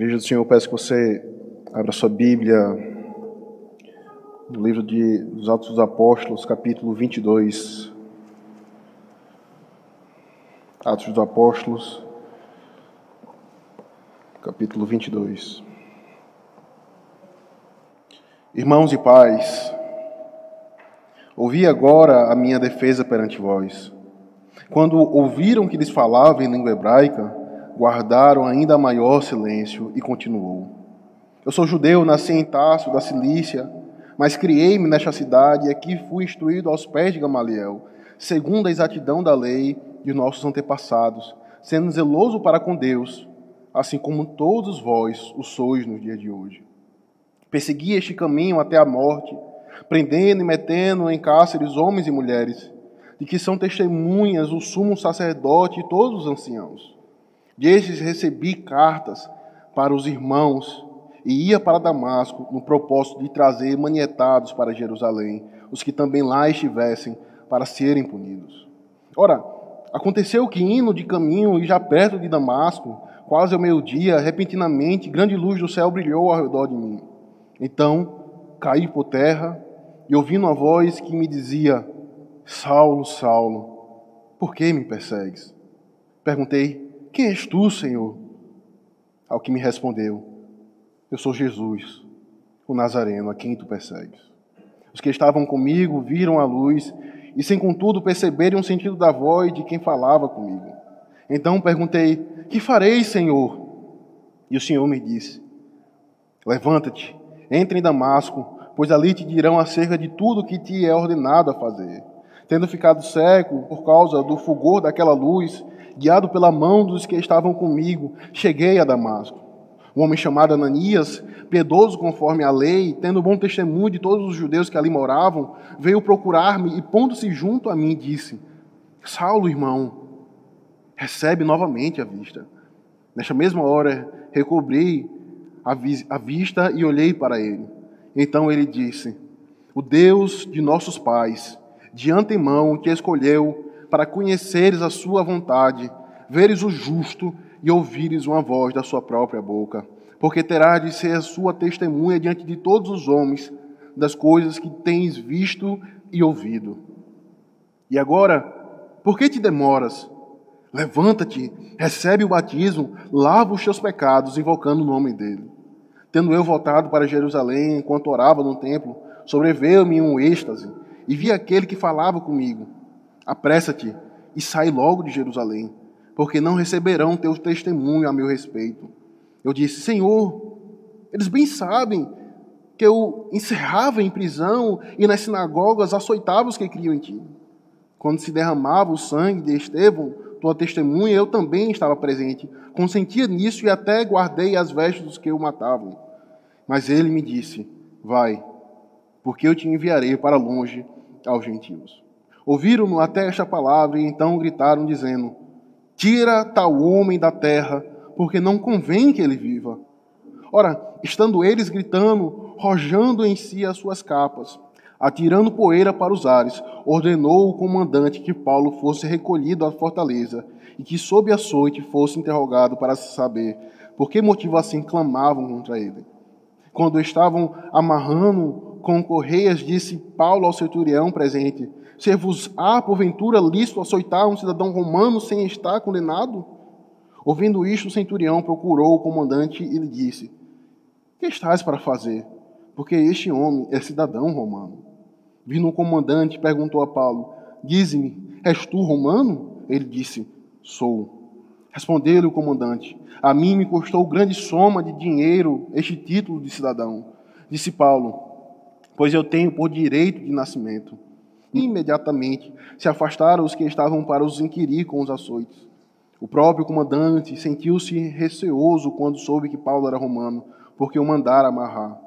Igreja do Senhor, peço que você abra sua Bíblia no livro de, dos Atos dos Apóstolos, capítulo 22. Atos dos Apóstolos, capítulo 22. Irmãos e pais, ouvi agora a minha defesa perante vós. Quando ouviram que lhes falava em língua hebraica, guardaram ainda maior silêncio e continuou. Eu sou judeu, nasci em Tarso, da Cilícia, mas criei-me nesta cidade e aqui fui instruído aos pés de Gamaliel, segundo a exatidão da lei de nossos antepassados, sendo zeloso para com Deus, assim como todos vós o sois nos dias de hoje. Persegui este caminho até a morte, prendendo e metendo em cárceres homens e mulheres, de que são testemunhas o sumo sacerdote e todos os anciãos. Destes recebi cartas para os irmãos e ia para Damasco no propósito de trazer manietados para Jerusalém os que também lá estivessem para serem punidos. Ora, aconteceu que indo de caminho e já perto de Damasco, quase ao meio-dia, repentinamente grande luz do céu brilhou ao redor de mim. Então caí por terra e ouvindo uma voz que me dizia: Saulo, Saulo, por que me persegues? Perguntei: quem és tu, Senhor? Ao que me respondeu: Eu sou Jesus, o Nazareno, a quem tu persegues. Os que estavam comigo viram a luz e, sem contudo perceberem o sentido da voz de quem falava comigo. Então perguntei: Que farei, Senhor? E o Senhor me disse: Levanta-te, entre em Damasco, pois ali te dirão acerca de tudo que te é ordenado a fazer. Tendo ficado cego por causa do fulgor daquela luz, guiado pela mão dos que estavam comigo, cheguei a Damasco. Um homem chamado Ananias, piedoso conforme a lei, tendo bom testemunho de todos os judeus que ali moravam, veio procurar-me e, pondo-se junto a mim, disse: Saulo, irmão, recebe novamente a vista. Nesta mesma hora, recobri a, vi a vista e olhei para ele. Então ele disse: O Deus de nossos pais, de antemão te escolheu para conheceres a sua vontade, veres o justo e ouvires uma voz da sua própria boca. Porque terás de ser a sua testemunha diante de todos os homens das coisas que tens visto e ouvido. E agora, por que te demoras? Levanta-te, recebe o batismo, lava os teus pecados, invocando o nome dele. Tendo eu voltado para Jerusalém, enquanto orava no templo, sobreveio-me um êxtase, e vi aquele que falava comigo Apressa-te e sai logo de Jerusalém, porque não receberão teu testemunho a meu respeito. Eu disse: Senhor, eles bem sabem que eu encerrava em prisão e nas sinagogas açoitava os que criam em ti. Quando se derramava o sangue de Estevão, tua testemunha, eu também estava presente. Consentia nisso e até guardei as vestes dos que o matavam. Mas ele me disse: Vai, porque eu te enviarei para longe aos gentios. Ouviram-no até esta palavra e então gritaram, dizendo: Tira tal homem da terra, porque não convém que ele viva. Ora, estando eles gritando, rojando em si as suas capas, atirando poeira para os ares, ordenou o comandante que Paulo fosse recolhido à fortaleza e que, sob açoite, fosse interrogado para se saber por que motivo assim clamavam contra ele. Quando estavam amarrando com correias, disse Paulo ao centurião presente: se vos há, porventura, lícito açoitar um cidadão romano sem estar condenado? Ouvindo isto, o centurião procurou o comandante e lhe disse: Que estás para fazer? Porque este homem é cidadão romano. Vindo o comandante, perguntou a Paulo: Dize-me, és tu romano? Ele disse: Sou. Respondeu-lhe o comandante: A mim me custou grande soma de dinheiro este título de cidadão. Disse Paulo: Pois eu tenho por direito de nascimento Imediatamente se afastaram os que estavam para os inquirir com os açoites. O próprio comandante sentiu-se receoso quando soube que Paulo era romano, porque o mandara amarrar.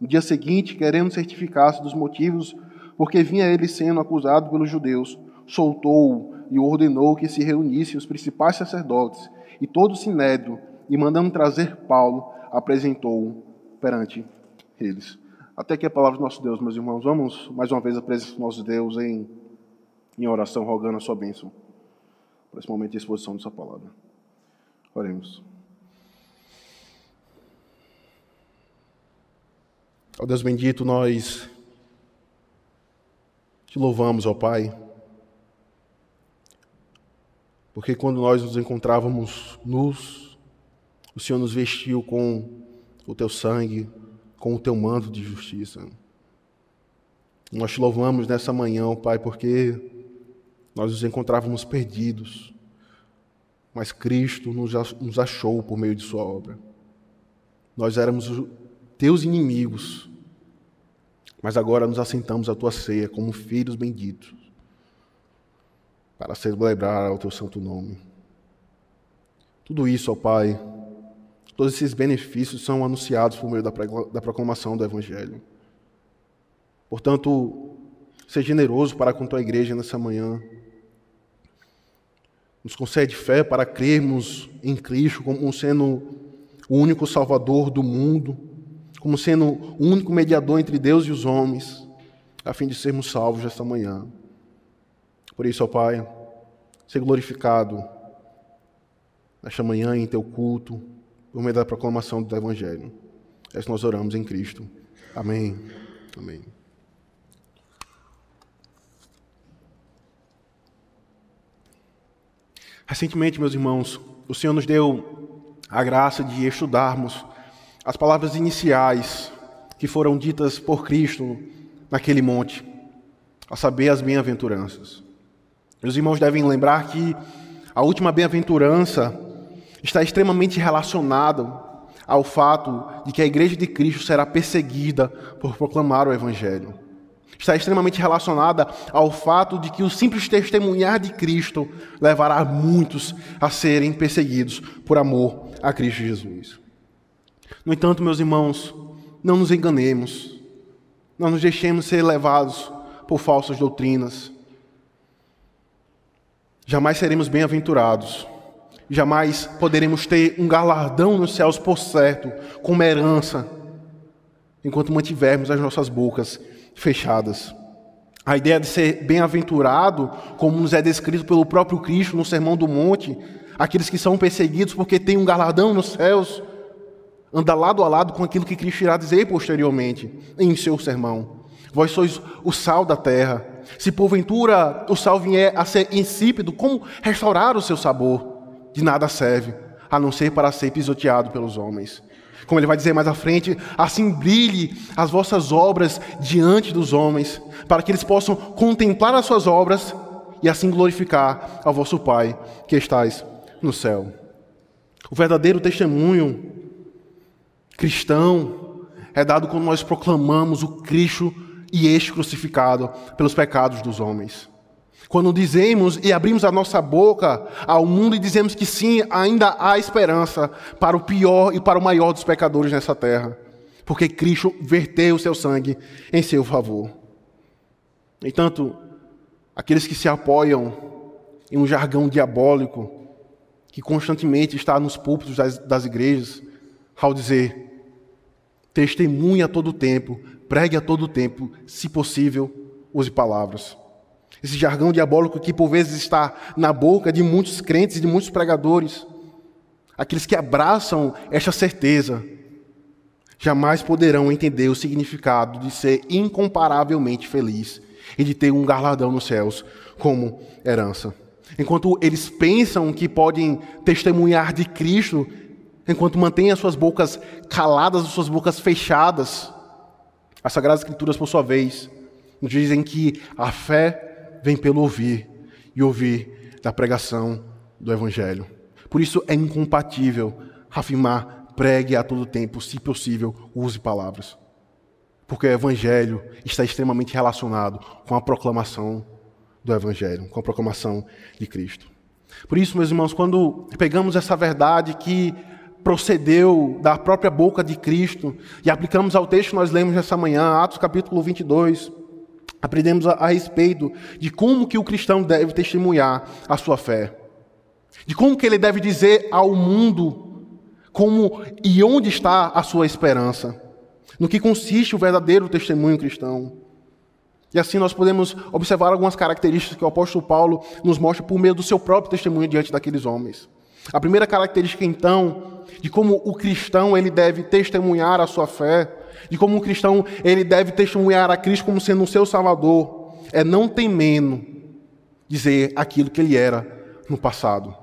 No dia seguinte, querendo certificar-se dos motivos porque vinha ele sendo acusado pelos judeus, soltou-o e ordenou que se reunissem os principais sacerdotes e todo o sinédrio, e mandando trazer Paulo, apresentou-o perante eles. Até que a palavra do nosso Deus, meus irmãos, vamos mais uma vez à presença do nosso Deus em, em oração, rogando a sua bênção para esse momento de exposição dessa palavra. Oremos. Ó Deus bendito, nós te louvamos, ó Pai, porque quando nós nos encontrávamos nus, o Senhor nos vestiu com o teu sangue, com o teu manto de justiça. Nós te louvamos nessa manhã, Pai, porque nós nos encontrávamos perdidos, mas Cristo nos achou por meio de Sua obra. Nós éramos teus inimigos, mas agora nos assentamos à tua ceia como filhos benditos, para celebrar o teu santo nome. Tudo isso, ó Pai, todos esses benefícios são anunciados por meio da proclamação do Evangelho. Portanto, seja generoso para com tua igreja nessa manhã. Nos concede fé para crermos em Cristo como sendo o único Salvador do mundo, como sendo o único mediador entre Deus e os homens, a fim de sermos salvos esta manhã. Por isso, ó Pai, seja glorificado nesta manhã em teu culto, por meio da proclamação do Evangelho. É isso nós oramos em Cristo. Amém. Amém. Recentemente, meus irmãos, o Senhor nos deu a graça de estudarmos as palavras iniciais que foram ditas por Cristo naquele monte, a saber, as bem-aventuranças. Meus irmãos devem lembrar que a última bem-aventurança está extremamente relacionada ao fato de que a igreja de Cristo será perseguida por proclamar o Evangelho está extremamente relacionada ao fato de que o simples testemunhar de Cristo levará muitos a serem perseguidos por amor a Cristo Jesus. No entanto, meus irmãos, não nos enganemos, não nos deixemos ser levados por falsas doutrinas. Jamais seremos bem-aventurados, jamais poderemos ter um galardão nos céus por certo, como herança, enquanto mantivermos as nossas bocas fechadas. A ideia de ser bem-aventurado, como nos é descrito pelo próprio Cristo no Sermão do Monte, aqueles que são perseguidos porque têm um galardão nos céus, anda lado a lado com aquilo que Cristo irá dizer posteriormente em seu sermão. Vós sois o sal da terra. Se porventura o sal vier a ser insípido, como restaurar o seu sabor? De nada serve, a não ser para ser pisoteado pelos homens. Como ele vai dizer mais à frente, assim brilhe as vossas obras diante dos homens, para que eles possam contemplar as suas obras e assim glorificar ao vosso Pai que estais no céu. O verdadeiro testemunho cristão é dado quando nós proclamamos o Cristo e este crucificado pelos pecados dos homens. Quando dizemos e abrimos a nossa boca ao mundo e dizemos que sim, ainda há esperança para o pior e para o maior dos pecadores nessa terra, porque Cristo verteu o seu sangue em seu favor. Entanto, aqueles que se apoiam em um jargão diabólico que constantemente está nos púlpitos das, das igrejas, ao dizer: testemunhe a todo tempo, pregue a todo tempo, se possível, use palavras. Esse jargão diabólico que por vezes está na boca de muitos crentes e de muitos pregadores. Aqueles que abraçam esta certeza jamais poderão entender o significado de ser incomparavelmente feliz e de ter um galardão nos céus como herança. Enquanto eles pensam que podem testemunhar de Cristo, enquanto mantêm as suas bocas caladas, as suas bocas fechadas, as Sagradas Escrituras, por sua vez, nos dizem que a fé vem pelo ouvir e ouvir da pregação do Evangelho. Por isso é incompatível afirmar pregue a todo tempo, se possível, use palavras. Porque o Evangelho está extremamente relacionado com a proclamação do Evangelho, com a proclamação de Cristo. Por isso, meus irmãos, quando pegamos essa verdade que procedeu da própria boca de Cristo e aplicamos ao texto que nós lemos nessa manhã, Atos capítulo 22, aprendemos a, a, respeito de como que o cristão deve testemunhar a sua fé. De como que ele deve dizer ao mundo como e onde está a sua esperança. No que consiste o verdadeiro testemunho cristão. E assim nós podemos observar algumas características que o apóstolo Paulo nos mostra por meio do seu próprio testemunho diante daqueles homens. A primeira característica então de como o cristão ele deve testemunhar a sua fé de como um cristão ele deve testemunhar a Cristo como sendo o seu Salvador, é não temendo dizer aquilo que ele era no passado.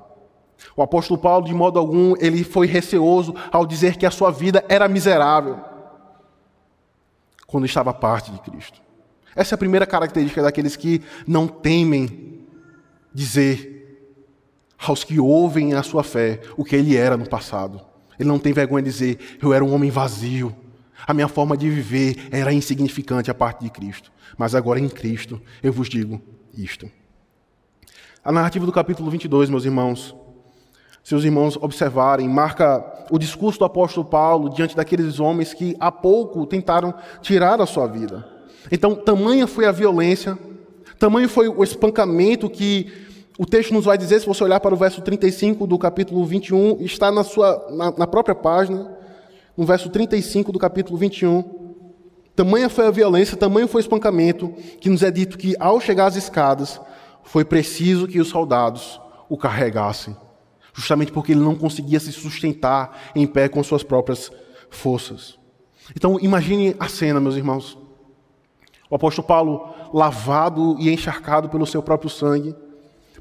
O apóstolo Paulo, de modo algum, ele foi receoso ao dizer que a sua vida era miserável quando estava parte de Cristo. Essa é a primeira característica daqueles que não temem dizer aos que ouvem a sua fé o que ele era no passado. Ele não tem vergonha de dizer: Eu era um homem vazio. A minha forma de viver era insignificante a parte de Cristo. Mas agora em Cristo eu vos digo isto. A narrativa do capítulo 22, meus irmãos, se os irmãos observarem, marca o discurso do apóstolo Paulo diante daqueles homens que há pouco tentaram tirar a sua vida. Então, tamanha foi a violência, tamanho foi o espancamento que o texto nos vai dizer, se você olhar para o verso 35 do capítulo 21, está na, sua, na, na própria página, no verso 35 do capítulo 21. Tamanha foi a violência, tamanho foi o espancamento, que nos é dito que, ao chegar às escadas, foi preciso que os soldados o carregassem, justamente porque ele não conseguia se sustentar em pé com suas próprias forças. Então, imagine a cena, meus irmãos. O apóstolo Paulo, lavado e encharcado pelo seu próprio sangue,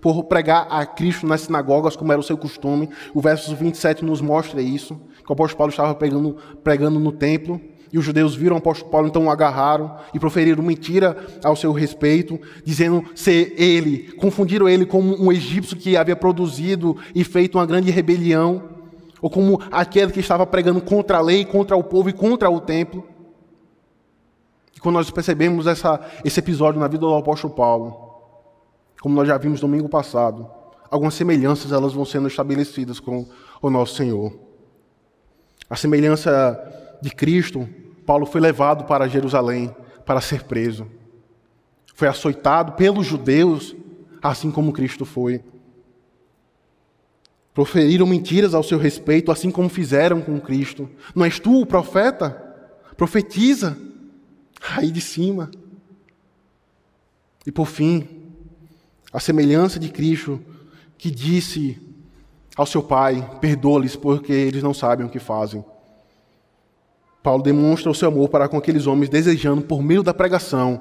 por pregar a Cristo nas sinagogas, como era o seu costume. O verso 27 nos mostra isso, que o apóstolo Paulo estava pregando, pregando no templo, e os judeus viram o apóstolo Paulo, então o agarraram e proferiram mentira ao seu respeito, dizendo ser ele, confundiram ele como um egípcio que havia produzido e feito uma grande rebelião, ou como aquele que estava pregando contra a lei, contra o povo e contra o templo. E quando nós percebemos essa, esse episódio na vida do apóstolo Paulo, como nós já vimos domingo passado, algumas semelhanças elas vão sendo estabelecidas com o nosso Senhor. A semelhança de Cristo, Paulo foi levado para Jerusalém para ser preso. Foi açoitado pelos judeus, assim como Cristo foi. Proferiram mentiras ao seu respeito, assim como fizeram com Cristo. Não és tu o profeta? Profetiza. Aí de cima. E por fim, a semelhança de Cristo, que disse ao seu Pai: Perdoa-lhes, porque eles não sabem o que fazem. Paulo demonstra o seu amor para com aqueles homens, desejando, por meio da pregação,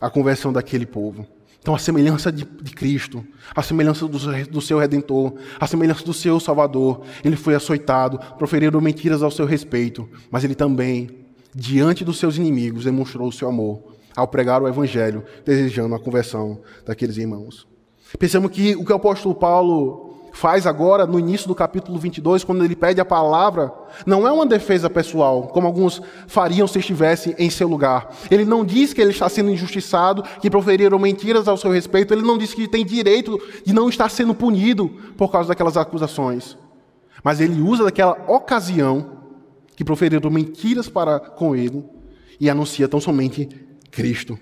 a conversão daquele povo. Então, a semelhança de, de Cristo, a semelhança do, do, seu Redentor, a semelhança do seu Salvador, ele foi açoitado, proferiram mentiras ao seu respeito, mas ele também, diante dos seus inimigos, demonstrou o seu amor ao pregar o Evangelho, desejando a conversão daqueles irmãos. Pensamos que o que o apóstolo Paulo faz agora, no início do capítulo 22, quando ele pede a palavra, não é uma defesa pessoal, como alguns fariam se estivessem em seu lugar. Ele não diz que ele está sendo injustiçado, que proferiram mentiras ao seu respeito, ele não diz que tem direito de não estar sendo punido por causa daquelas acusações. Mas ele usa daquela ocasião que proferiram mentiras para com ele e anuncia tão somente Cristo.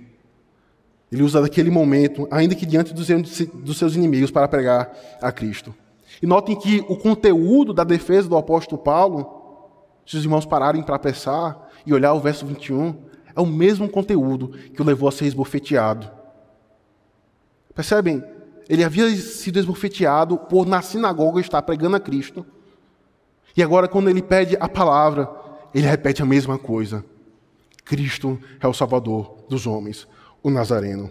Ele usa daquele momento, ainda que diante dos seus inimigos, para pregar a Cristo. E notem que o conteúdo da defesa do apóstolo Paulo, se os irmãos pararem para pensar e olhar o verso 21, é o mesmo conteúdo que o levou a ser esbofeteado. Percebem? Ele havia sido esbofeteado por na sinagoga estar pregando a Cristo. E agora, quando ele pede a palavra, ele repete a mesma coisa. Cristo é o Salvador dos homens, o Nazareno.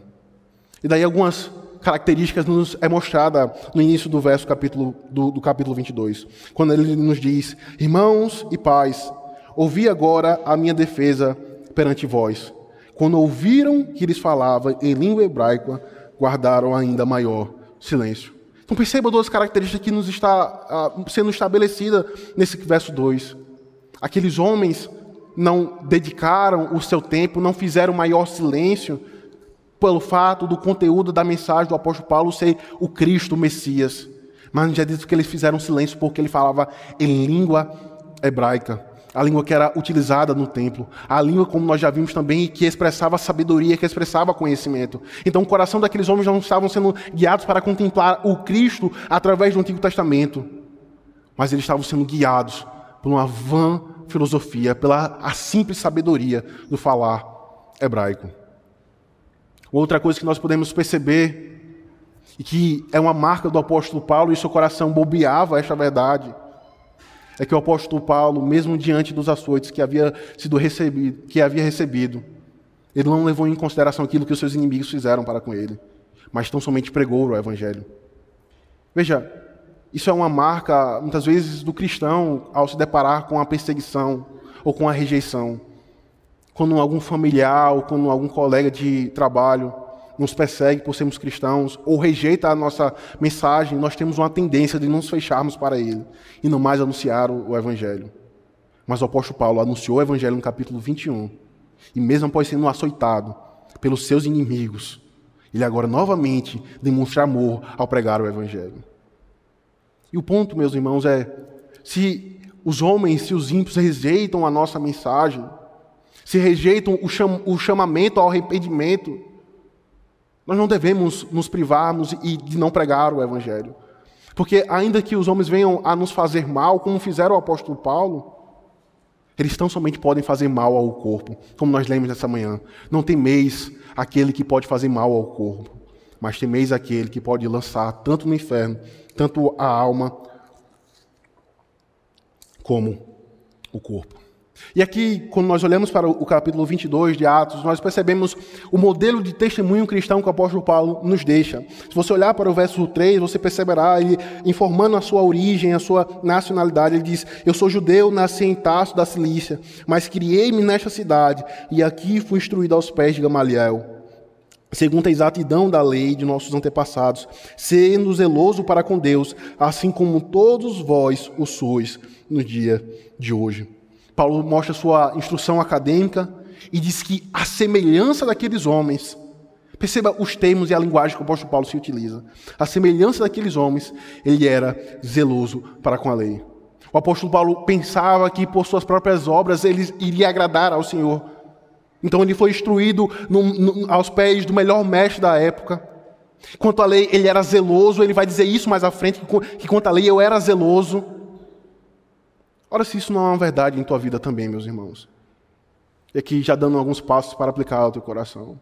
E daí algumas características nos é mostrada no início do verso capítulo, do, do capítulo 22, quando ele nos diz: Irmãos e pais, ouvi agora a minha defesa perante vós. Quando ouviram que lhes falava em língua hebraica, guardaram ainda maior silêncio. Então perceba duas características que nos está uh, sendo estabelecida nesse verso 2. Aqueles homens não dedicaram o seu tempo, não fizeram maior silêncio pelo fato do conteúdo da mensagem do apóstolo Paulo ser o Cristo, o Messias. Mas já disse que eles fizeram silêncio porque ele falava em língua hebraica, a língua que era utilizada no templo, a língua, como nós já vimos também, que expressava sabedoria, que expressava conhecimento. Então, o coração daqueles homens não estavam sendo guiados para contemplar o Cristo através do Antigo Testamento, mas eles estavam sendo guiados por uma vã filosofia, pela a simples sabedoria do falar hebraico. Outra coisa que nós podemos perceber, e que é uma marca do apóstolo Paulo, e seu coração bobeava esta verdade, é que o apóstolo Paulo, mesmo diante dos açoites que havia sido recebido, que havia recebido, ele não levou em consideração aquilo que os seus inimigos fizeram para com ele, mas tão somente pregou o evangelho. Veja, isso é uma marca, muitas vezes, do cristão ao se deparar com a perseguição ou com a rejeição. Quando algum familiar ou quando algum colega de trabalho nos persegue por sermos cristãos ou rejeita a nossa mensagem, nós temos uma tendência de nos fecharmos para ele e não mais anunciar o, Evangelho. Mas o apóstolo Paulo anunciou o Evangelho no capítulo 21 e, mesmo após sendo açoitado pelos seus inimigos, ele agora novamente demonstra amor ao pregar o Evangelho. E o ponto, meus irmãos, é: se os homens, se os ímpios rejeitam a nossa mensagem, se rejeitam o, cham o chamamento ao arrependimento, nós não devemos nos privarmos e de não pregar o Evangelho. Porque, ainda que os homens venham a nos fazer mal, como fizeram o apóstolo Paulo, eles tão somente podem fazer mal ao corpo, como nós lemos nessa manhã. Não temeis aquele que pode fazer mal ao corpo, mas temeis aquele que pode lançar tanto no inferno, tanto a alma como o corpo. E aqui, quando nós olhamos para o capítulo 22 de Atos, nós percebemos o modelo de testemunho cristão que o apóstolo Paulo nos deixa. Se você olhar para o verso 3, você perceberá ele informando a sua origem, a sua nacionalidade. Ele diz: Eu sou judeu, nasci em Tarso da Cilícia, mas criei-me nesta cidade e aqui fui instruído aos pés de Gamaliel segundo a exatidão da lei de nossos antepassados, sendo zeloso para com Deus, assim como todos vós o sois no dia de hoje. Paulo mostra sua instrução acadêmica e diz que a semelhança daqueles homens, perceba os termos e a linguagem que o apóstolo Paulo se utiliza. A semelhança daqueles homens, ele era zeloso para com a lei. O apóstolo Paulo pensava que por suas próprias obras ele iria agradar ao Senhor. Então ele foi instruído no, no, aos pés do melhor mestre da época. Quanto à lei, ele era zeloso, ele vai dizer isso mais à frente, que, que quanto à lei eu era zeloso. Ora, se isso não é uma verdade em tua vida também, meus irmãos. E aqui já dando alguns passos para aplicar ao teu coração.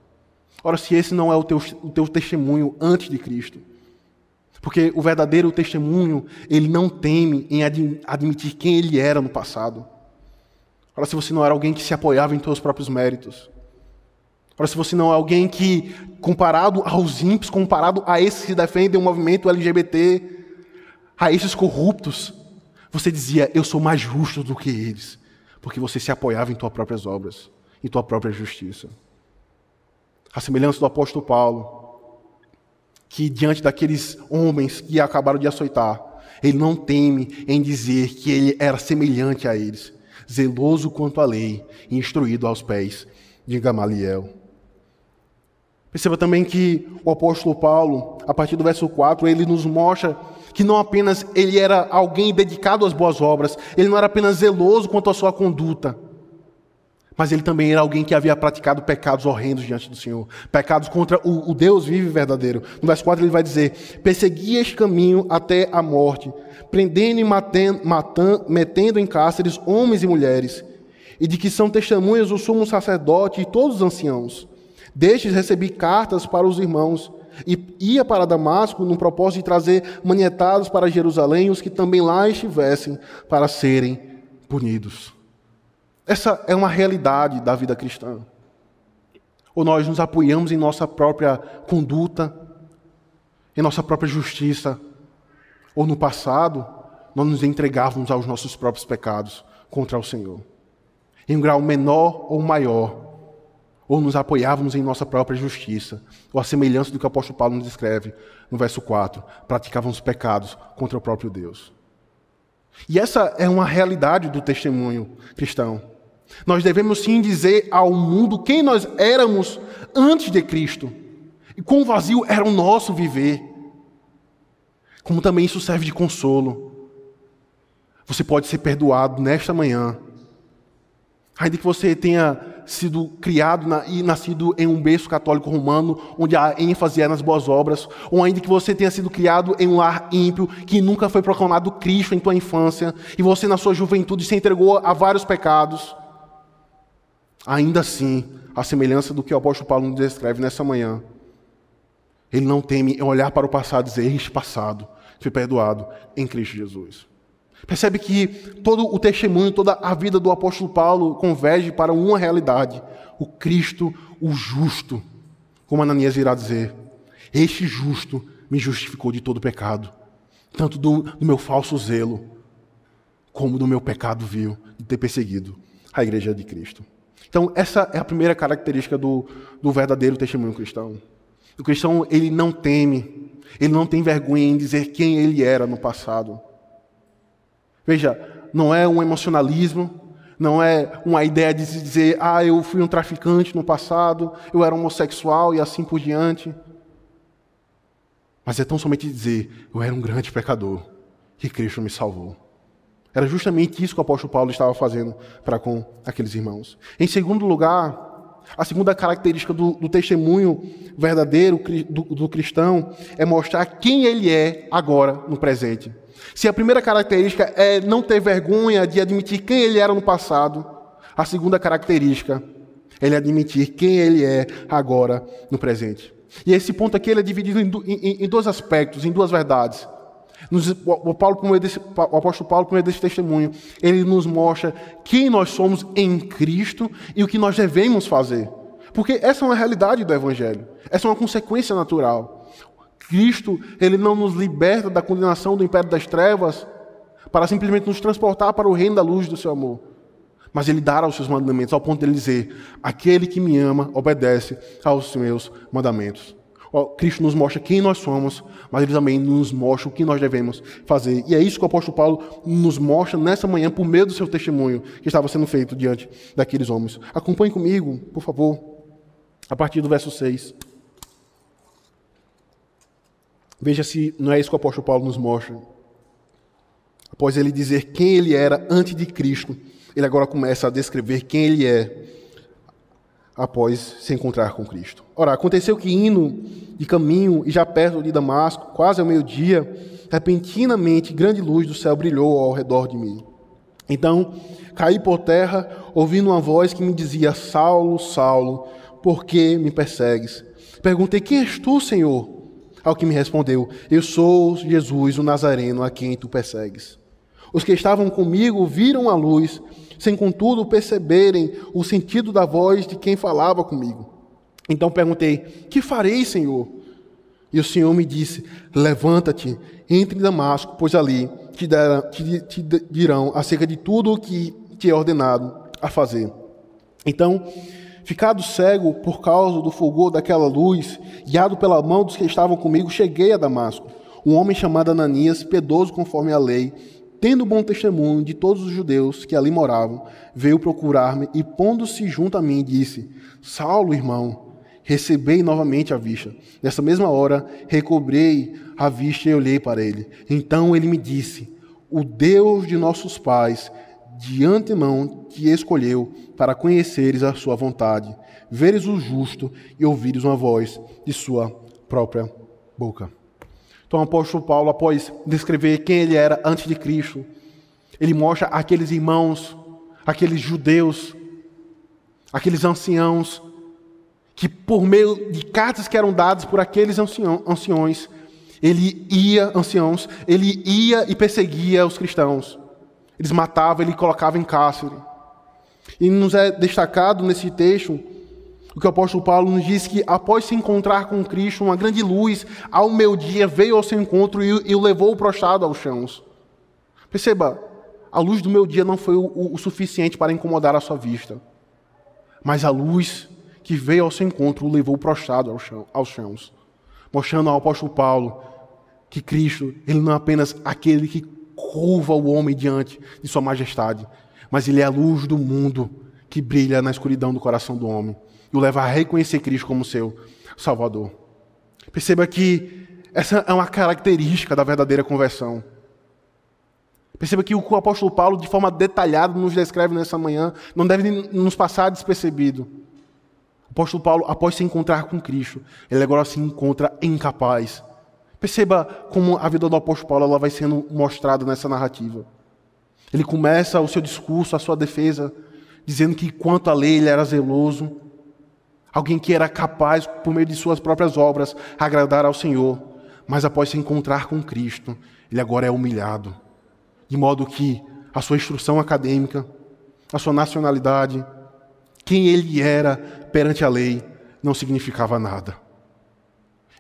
Ora, se esse não é o teu, o teu testemunho antes de Cristo. Porque o verdadeiro testemunho, ele não teme em admitir quem ele era no passado. Ora, se você não era alguém que se apoiava em teus próprios méritos. Ora, se você não é alguém que, comparado aos ímpios, comparado a esses que defendem o movimento LGBT, a esses corruptos, você dizia, eu sou mais justo do que eles, porque você se apoiava em tuas próprias obras, em tua própria justiça. A semelhança do apóstolo Paulo, que diante daqueles homens que acabaram de açoitar, ele não teme em dizer que ele era semelhante a eles, zeloso quanto à lei, instruído aos pés de Gamaliel. Perceba também que o apóstolo Paulo, a partir do verso 4, ele nos mostra que não apenas ele era alguém dedicado às boas obras, ele não era apenas zeloso quanto à sua conduta, mas ele também era alguém que havia praticado pecados horrendos diante do Senhor, pecados contra o, o Deus vivo e verdadeiro. No verso 4 ele vai dizer: Persegui este caminho até a morte, prendendo e matando, metendo em cárceres homens e mulheres, e de que são testemunhas o sumo sacerdote e todos os anciãos. Destes recebi cartas para os irmãos e ia para Damasco no propósito de trazer manietados para Jerusalém os que também lá estivessem para serem punidos. Essa é uma realidade da vida cristã. Ou nós nos apoiamos em nossa própria conduta, em nossa própria justiça, ou no passado nós nos entregávamos aos nossos próprios pecados contra o Senhor. Em um grau menor ou maior, ou nos apoiávamos em nossa própria justiça, ou a semelhança do que o apóstolo Paulo nos descreve no verso 4, praticávamos pecados contra o próprio Deus. E essa é uma realidade do testemunho cristão. Nós devemos sim dizer ao mundo quem nós éramos antes de Cristo e quão vazio era o nosso viver. Como também isso serve de consolo. Você pode ser perdoado nesta manhã Ainda que você tenha sido criado na, e nascido em um berço católico romano, onde a ênfase é nas boas obras, ou ainda que você tenha sido criado em um lar ímpio, que nunca foi proclamado Cristo em tua infância, e você na sua juventude se entregou a vários pecados, ainda assim, a semelhança do que o apóstolo Paulo nos descreve nessa manhã, ele não teme em olhar para o passado e dizer: Este passado foi perdoado em Cristo Jesus. Percebe que todo o testemunho, toda a vida do apóstolo Paulo converge para uma realidade: o Cristo, o justo. Como Ananias irá dizer: Este justo me justificou de todo pecado, tanto do, do meu falso zelo, como do meu pecado vil de ter perseguido a igreja de Cristo. Então, essa é a primeira característica do, do verdadeiro testemunho cristão. O cristão, ele não teme, ele não tem vergonha em dizer quem ele era no passado. Veja, não é um emocionalismo, não é uma ideia de dizer, ah, eu fui um traficante no passado, eu era homossexual e assim por diante. Mas é tão somente dizer, eu era um grande pecador, que Cristo me salvou. Era justamente isso que o apóstolo Paulo estava fazendo para com aqueles irmãos. Em segundo lugar, a segunda característica do, do testemunho verdadeiro do, do cristão é mostrar quem ele é agora no presente. Se a primeira característica é não ter vergonha de admitir quem ele era no passado, a segunda característica é ele admitir quem ele é agora no presente. E esse ponto aqui ele é dividido em, em, em dois aspectos, em duas verdades. Nos, o, Paulo, desse, o apóstolo Paulo, por meio desse testemunho, ele nos mostra quem nós somos em Cristo e o que nós devemos fazer. Porque essa é uma realidade do Evangelho. Essa é uma consequência natural. Cristo, ele não nos liberta da condenação do império das trevas para simplesmente nos transportar para o reino da luz do seu amor. Mas ele dá os seus mandamentos, ao ponto de ele dizer: aquele que me ama obedece aos meus mandamentos. Cristo nos mostra quem nós somos, mas ele também nos mostra o que nós devemos fazer. E é isso que o apóstolo Paulo nos mostra nessa manhã, por meio do seu testemunho que estava sendo feito diante daqueles homens. Acompanhe comigo, por favor, a partir do verso 6. Veja se não é isso que o apóstolo Paulo nos mostra. Após ele dizer quem ele era antes de Cristo, ele agora começa a descrever quem ele é após se encontrar com Cristo. Ora, aconteceu que indo de caminho e já perto de Damasco, quase ao meio-dia, repentinamente grande luz do céu brilhou ao redor de mim. Então, caí por terra, ouvindo uma voz que me dizia: Saulo, Saulo, por que me persegues? Perguntei: Quem és tu, Senhor? Ao que me respondeu: Eu sou Jesus, o Nazareno, a quem tu persegues. Os que estavam comigo viram a luz, sem contudo perceberem o sentido da voz de quem falava comigo. Então perguntei: Que farei, Senhor? E o Senhor me disse: Levanta-te, entre em Damasco, pois ali te, te, te dirão acerca de tudo o que te é ordenado a fazer. Então Ficado cego por causa do fulgor daquela luz, guiado pela mão dos que estavam comigo, cheguei a Damasco. Um homem chamado Ananias, piedoso conforme a lei, tendo bom testemunho de todos os judeus que ali moravam, veio procurar-me e, pondo-se junto a mim, disse: Saulo, irmão, recebei novamente a vista. Nessa mesma hora, recobrei a vista e olhei para ele. Então ele me disse: O Deus de nossos pais de antemão te escolheu para conheceres a sua vontade, veres o justo e ouvires uma voz de sua própria boca. Então, o apóstolo Paulo, após descrever quem ele era antes de Cristo, ele mostra aqueles irmãos, aqueles judeus, aqueles anciãos, que por meio de cartas que eram dadas por aqueles anciões, ele ia, anciãos, ele ia e perseguia os cristãos. Eles matavam, ele colocava em cárcere. E nos é destacado nesse texto o que o apóstolo Paulo nos diz que após se encontrar com Cristo, uma grande luz ao meu dia veio ao seu encontro e, o levou prostrado aos chãos. Perceba, a luz do meu dia não foi o, o, suficiente para incomodar a sua vista, mas a luz que veio ao seu encontro o levou prostrado aos, chão, aos chãos, mostrando ao apóstolo Paulo que Cristo, ele não é apenas aquele que curva o homem diante de Sua majestade, mas Ele é a luz do mundo que brilha na escuridão do coração do homem e o leva a reconhecer Cristo como seu Salvador. Perceba que essa é uma característica da verdadeira conversão. Perceba que o apóstolo Paulo, de forma detalhada, nos descreve nessa manhã, não deve nos passar despercebido. O apóstolo Paulo, após se encontrar com Cristo, ele agora se encontra incapaz Perceba como a vida do apóstolo Paulo ela vai sendo mostrada nessa narrativa. Ele começa o seu discurso, a sua defesa, dizendo que quanto à lei ele era zeloso, alguém que era capaz, por meio de suas próprias obras, agradar ao Senhor, mas após se encontrar com Cristo, ele agora é humilhado. de modo que a sua instrução acadêmica, a sua nacionalidade, quem ele era perante a lei, não significava nada.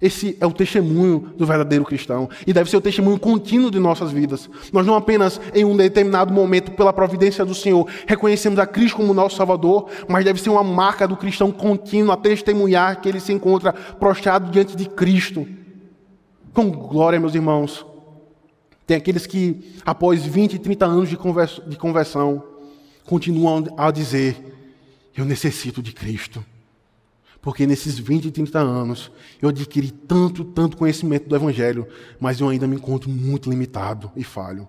Esse é o testemunho do verdadeiro cristão e deve ser o testemunho contínuo de nossas vidas. Nós não apenas em um determinado momento, pela providência do Senhor, reconhecemos a Cristo como nosso Salvador, mas deve ser uma marca do cristão contínuo a testemunhar que ele se encontra prostrado diante de Cristo. Com glória, meus irmãos. Tem aqueles que, após 20, 30 anos de conversão, continuam a dizer: Eu necessito de Cristo. Porque nesses 20, 30 anos eu adquiri tanto, tanto conhecimento do Evangelho, mas eu ainda me encontro muito limitado e falho.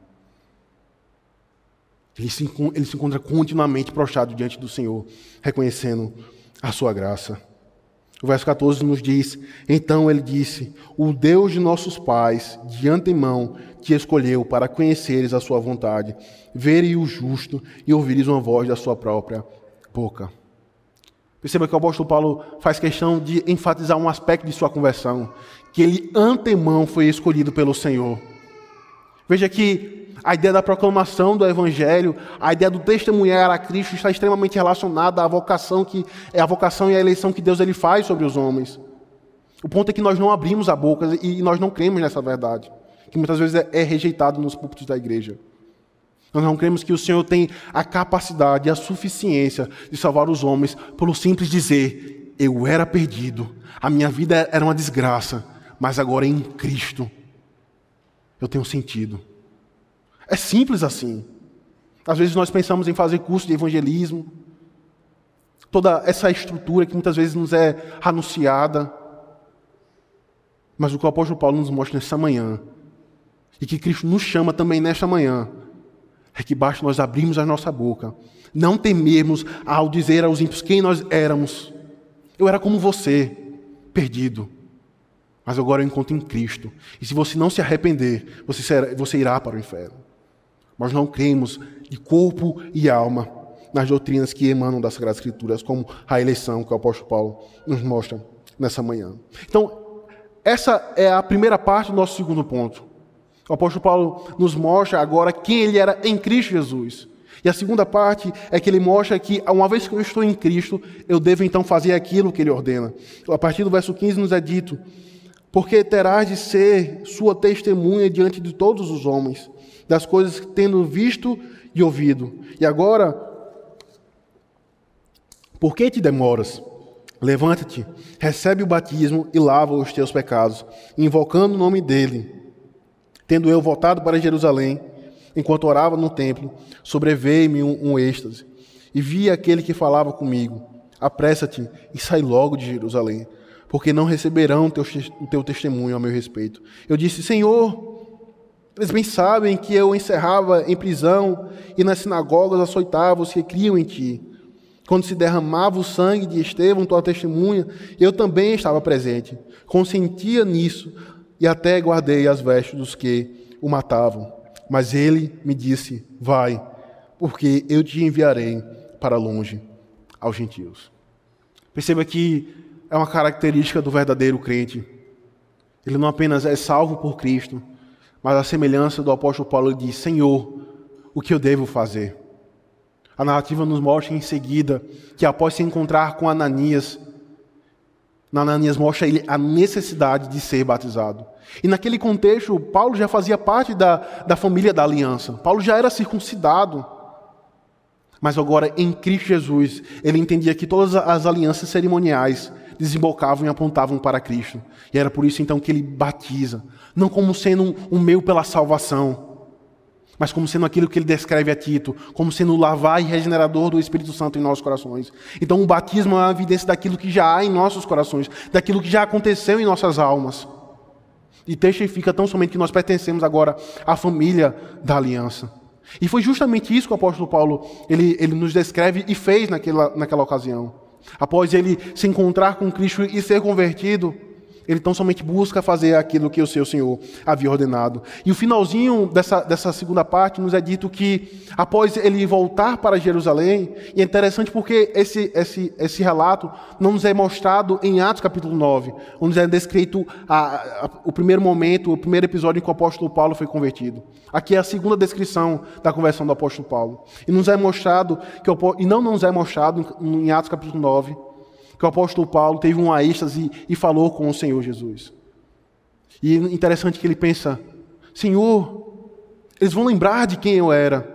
Ele se, ele se encontra continuamente prostrado diante do Senhor, reconhecendo a sua graça. O verso 14 nos diz: Então ele disse: O Deus de nossos pais, de antemão, te escolheu para conheceres a sua vontade, veres o justo e ouvires uma voz da sua própria boca. Perceba que o apóstolo Paulo faz questão de enfatizar um aspecto de sua conversão, que ele antemão foi escolhido pelo Senhor. Veja que a ideia da proclamação do evangelho, a ideia do testemunhar a Cristo está extremamente relacionada à vocação que é a vocação e a eleição que Deus ele faz sobre os homens. O ponto é que nós não abrimos a boca e nós não cremos nessa verdade, que muitas vezes é, é rejeitado nos púlpitos da igreja. Nós não cremos que o Senhor tem a capacidade e a suficiência de salvar os homens pelo simples dizer: eu era perdido, a minha vida era uma desgraça, mas agora em Cristo eu tenho sentido. É simples assim. Às vezes nós pensamos em fazer curso de evangelismo, toda essa estrutura que muitas vezes nos é anunciada. Mas o que o apóstolo Paulo nos mostra nessa manhã, e que Cristo nos chama também nesta manhã, é que basta nós abrirmos a nossa boca, não temermos ao dizer aos ímpios quem nós éramos. Eu era como você, perdido. Mas agora eu encontro em Cristo. E se você não se arrepender, você, será, você irá para o inferno. Nós não cremos de corpo e alma nas doutrinas que emanam das Sagradas Escrituras, como a eleição que o apóstolo Paulo nos mostra nessa manhã. Então, essa é a primeira parte do nosso segundo ponto. O apóstolo Paulo nos mostra agora quem ele era em Cristo Jesus. E a segunda parte é que ele mostra que, uma vez que eu estou em Cristo, eu devo então fazer aquilo que ele ordena. A partir do verso 15 nos é dito: Porque terás de ser sua testemunha diante de todos os homens, das coisas que tendo visto e ouvido. E agora, por que te demoras? Levanta-te, recebe o batismo e lava os teus pecados, invocando o nome dele Tendo eu voltado para Jerusalém, enquanto orava no templo, sobreveio-me um, um êxtase, e vi aquele que falava comigo: Apressa-te e sai logo de Jerusalém, porque não receberão teu, o teu testemunho a meu respeito. Eu disse: Senhor, eles bem sabem que eu encerrava em prisão e nas sinagogas açoitava os que criam em ti. Quando se derramava o sangue de Estevão, tua testemunha, eu também estava presente. Consentia nisso, e até guardei as vestes dos que o matavam. Mas ele me disse: Vai, porque eu te enviarei para longe aos gentios. Perceba que é uma característica do verdadeiro crente. Ele não apenas é salvo por Cristo, mas a semelhança do apóstolo Paulo diz: Senhor, o que eu devo fazer? A narrativa nos mostra em seguida que após se encontrar com Ananias, Ananias mostra a ele a necessidade de ser batizado. E naquele contexto, Paulo já fazia parte da, da família da aliança. Paulo já era circuncidado. Mas agora, em Cristo Jesus, ele entendia que todas as alianças cerimoniais desembocavam e apontavam para Cristo. E era por isso então que ele batiza. Não como sendo um, um meio pela salvação, mas como sendo aquilo que ele descreve a Tito, como sendo o lavar e regenerador do Espírito Santo em nossos corações. Então o batismo é uma evidência daquilo que já há em nossos corações, daquilo que já aconteceu em nossas almas. E testifica tão somente que nós pertencemos agora à família da aliança. E foi justamente isso que o apóstolo Paulo ele, ele nos descreve e fez naquela, naquela ocasião. Após ele se encontrar com Cristo e ser convertido, Ele tão somente busca fazer aquilo que o seu Senhor havia ordenado. E o finalzinho dessa, dessa segunda parte nos é dito que, após ele voltar para Jerusalém, e é interessante porque esse, esse, esse relato não nos é mostrado em Atos capítulo 9, onde é descrito a, a, o primeiro momento, o primeiro episódio em que o apóstolo Paulo foi convertido. Aqui é a segunda descrição da conversão do apóstolo Paulo. E, nos é mostrado que e não nos é mostrado em Atos capítulo 9 que o apóstolo Paulo teve uma êxtase e falou com o Senhor Jesus. E interessante que ele pensa: Senhor, eles vão lembrar de quem eu era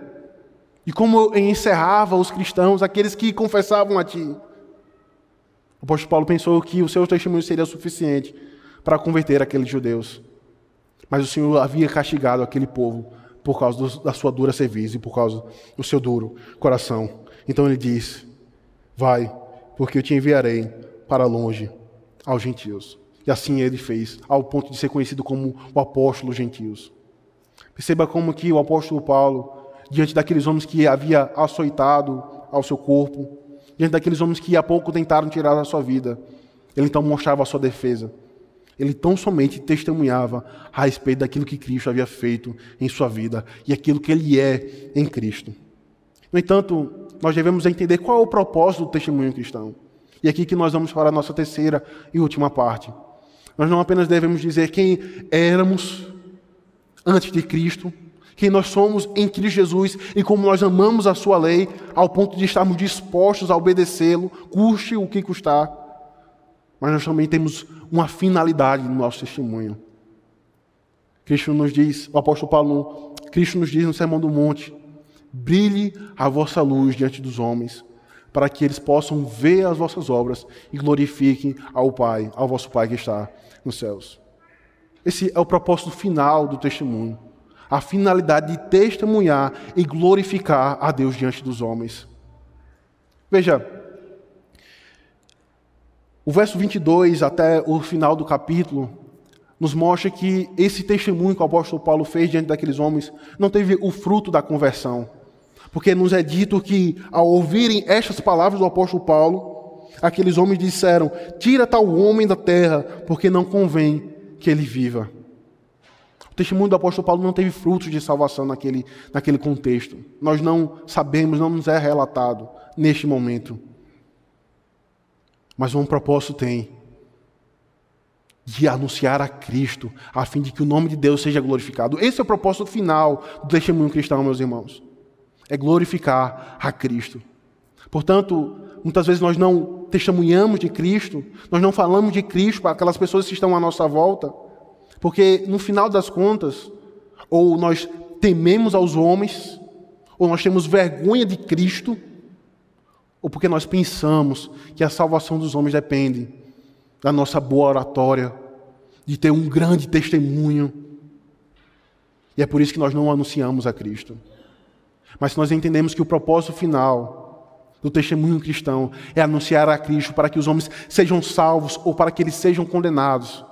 e como eu encerrava os cristãos, aqueles que confessavam a Ti. O apóstolo Paulo pensou que o seu testemunho seria suficiente para converter aqueles judeus. Mas o Senhor havia castigado aquele povo por causa do, da sua dura serviço e por causa do seu duro coração. Então ele diz: Vai, porque eu te enviarei para longe aos gentios. E assim ele fez, ao ponto de ser conhecido como o apóstolo gentios. Perceba como que o apóstolo Paulo, diante daqueles homens que havia açoitado ao seu corpo, diante daqueles homens que há pouco tentaram tirar a sua vida, ele então mostrava a sua defesa. Ele tão somente testemunhava a respeito daquilo que Cristo havia feito em sua vida e aquilo que ele é em Cristo. No entanto, nós devemos entender qual é o propósito do testemunho cristão. E aqui que nós vamos para a nossa terceira e última parte. Nós não apenas devemos dizer quem éramos antes de Cristo, quem nós somos em Cristo Jesus e como nós amamos a Sua lei, ao ponto de estarmos dispostos a obedecê-lo, custe o que custar. Mas nós também temos uma finalidade no nosso testemunho. Cristo nos diz, o apóstolo Paulo, Cristo nos diz no Sermão do Monte, Brilhe a vossa luz diante dos homens, para que eles possam ver as vossas obras e glorifiquem ao Pai, ao vosso Pai que está nos céus. Esse é o propósito final do testemunho. A finalidade de testemunhar e glorificar a Deus diante dos homens. Veja, o verso 22 até o final do capítulo nos mostra que esse testemunho que o apóstolo Paulo fez diante daqueles homens não teve o fruto da conversão. Porque nos é dito que, ao ouvirem estas palavras do apóstolo Paulo, aqueles homens disseram: Tira tal homem da terra, porque não convém que ele viva. O testemunho do apóstolo Paulo não teve frutos de salvação naquele, naquele contexto. Nós não sabemos, não nos é relatado neste momento. Mas um propósito tem de anunciar a Cristo, a fim de que o nome de Deus seja glorificado. Esse é o propósito final do testemunho cristão, meus irmãos é glorificar a Cristo. Portanto, muitas vezes nós não testemunhamos de Cristo, nós não falamos de Cristo para aquelas pessoas que estão à nossa volta, porque no final das contas, ou nós tememos aos homens, ou nós temos vergonha de Cristo, ou porque nós pensamos que a salvação dos homens depende da nossa boa oratória, de ter um grande testemunho. E é por isso que nós não anunciamos a Cristo. Mas se nós entendemos que o propósito final do testemunho cristão é anunciar a Cristo para que os homens sejam salvos ou para que eles sejam condenados,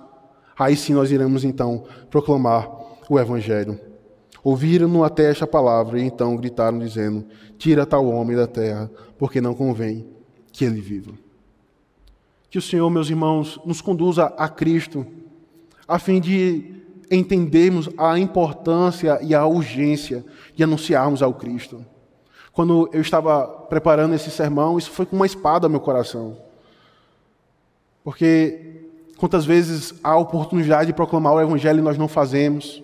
aí sim nós iremos então proclamar o Evangelho. Ouviram-no até esta palavra e então gritaram, dizendo: Tira tal homem da terra, porque não convém que ele viva. Que o Senhor, meus irmãos, nos conduza a Cristo, a fim de entendermos a importância e a urgência de anunciarmos ao Cristo. Quando eu estava preparando esse sermão, isso foi com uma espada ao meu coração. Porque quantas vezes há oportunidade de proclamar o Evangelho e nós não fazemos.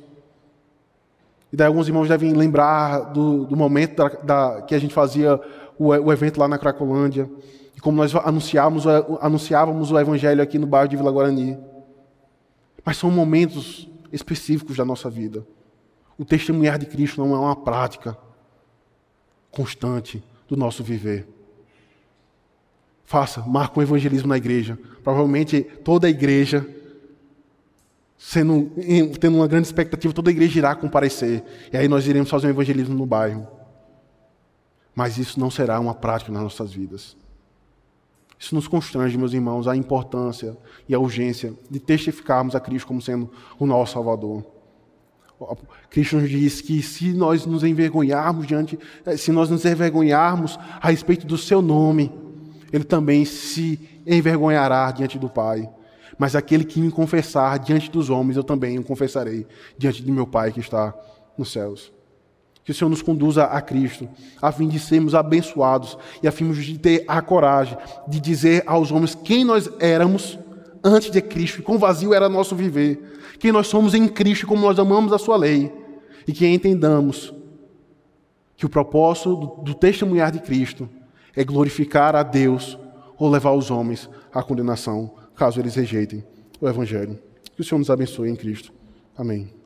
E daí alguns irmãos devem lembrar do, do momento da, da, que a gente fazia o, o, evento lá na Cracolândia. E como nós anunciávamos, anunciávamos o Evangelho aqui no bairro de Vila Guarani. Mas são momentos específicos da nossa vida. O testemunhar de Cristo não é uma prática constante do nosso viver. Faça, marque um evangelismo na igreja. Provavelmente toda a igreja, sendo, tendo uma grande expectativa, toda a igreja irá comparecer. E aí nós iremos fazer um evangelismo no bairro. Mas isso não será uma prática nas nossas vidas. Isso nos constrange, meus irmãos, a importância e a urgência de testificarmos a Cristo como sendo o nosso Salvador. Cristo nos diz que se nós nos envergonharmos diante, eh, se nós nos envergonharmos a respeito do seu nome, ele também se envergonhará diante do Pai. mas aquele que me confessar diante dos homens, eu também o confessarei diante de meu Pai que está nos céus. Que o Senhor nos conduza a Cristo, a fim de sermos abençoados e a fim de ter a coragem de dizer aos homens quem nós éramos antes de Cristo, quão vazio era nosso viver, quem nós somos em Cristo, como nós amamos a Sua lei, e que entendamos que o propósito do, do testemunhar de Cristo é glorificar a Deus ou levar os homens à condenação, caso eles rejeitem o Evangelho. Que o Senhor nos abençoe em Cristo. Amém.